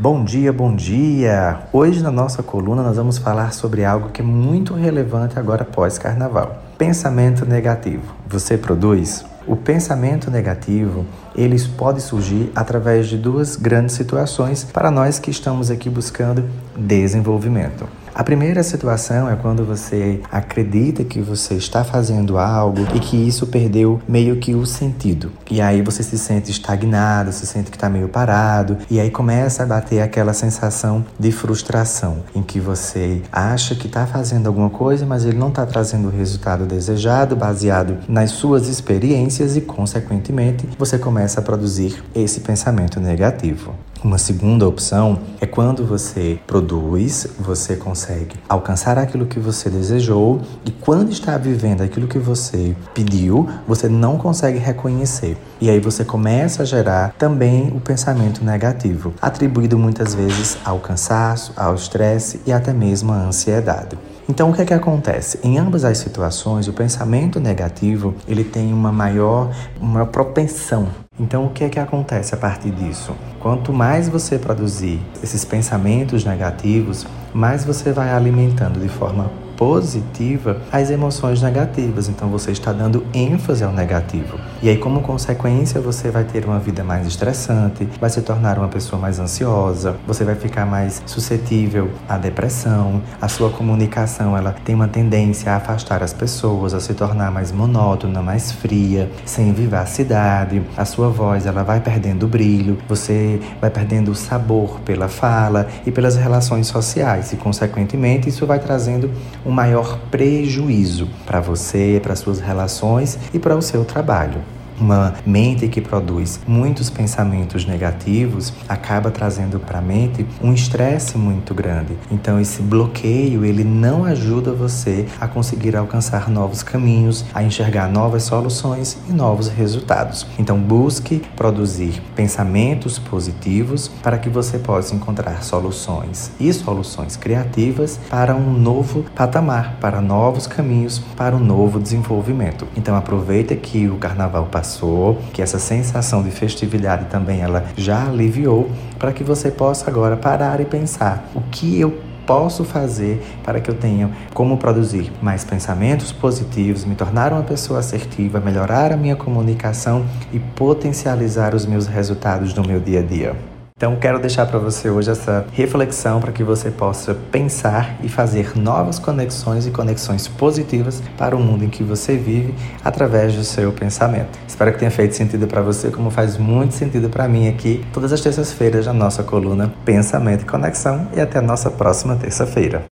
Bom dia, bom dia! Hoje na nossa coluna nós vamos falar sobre algo que é muito relevante agora pós-carnaval: pensamento negativo. Você produz? O pensamento negativo, eles pode surgir através de duas grandes situações para nós que estamos aqui buscando desenvolvimento. A primeira situação é quando você acredita que você está fazendo algo e que isso perdeu meio que o sentido. E aí você se sente estagnado, se sente que está meio parado, e aí começa a bater aquela sensação de frustração, em que você acha que está fazendo alguma coisa, mas ele não está trazendo o resultado desejado, baseado nas suas experiências, e, consequentemente, você começa a produzir esse pensamento negativo. Uma segunda opção é quando você produz, você consegue alcançar aquilo que você desejou e quando está vivendo aquilo que você pediu, você não consegue reconhecer. E aí você começa a gerar também o pensamento negativo, atribuído muitas vezes ao cansaço, ao estresse e até mesmo à ansiedade. Então o que é que acontece? Em ambas as situações, o pensamento negativo, ele tem uma maior uma propensão então, o que é que acontece a partir disso? Quanto mais você produzir esses pensamentos negativos, mais você vai alimentando de forma positiva as emoções negativas. Então você está dando ênfase ao negativo. E aí, como consequência, você vai ter uma vida mais estressante, vai se tornar uma pessoa mais ansiosa, você vai ficar mais suscetível à depressão, a sua comunicação ela tem uma tendência a afastar as pessoas, a se tornar mais monótona, mais fria, sem vivacidade. A sua voz ela vai perdendo brilho, você vai perdendo o sabor pela fala e pelas relações sociais e consequentemente isso vai trazendo um maior prejuízo para você, para suas relações e para o seu trabalho. Uma mente que produz muitos pensamentos negativos acaba trazendo para a mente um estresse muito grande. Então esse bloqueio, ele não ajuda você a conseguir alcançar novos caminhos, a enxergar novas soluções e novos resultados. Então busque produzir pensamentos positivos para que você possa encontrar soluções e soluções criativas para um novo patamar, para novos caminhos, para um novo desenvolvimento. Então aproveita que o carnaval passou passou, que essa sensação de festividade também ela já aliviou, para que você possa agora parar e pensar o que eu posso fazer para que eu tenha como produzir mais pensamentos positivos, me tornar uma pessoa assertiva, melhorar a minha comunicação e potencializar os meus resultados no meu dia a dia. Então, quero deixar para você hoje essa reflexão para que você possa pensar e fazer novas conexões e conexões positivas para o mundo em que você vive através do seu pensamento. Espero que tenha feito sentido para você, como faz muito sentido para mim aqui, todas as terças-feiras na nossa coluna Pensamento e Conexão. E até a nossa próxima terça-feira.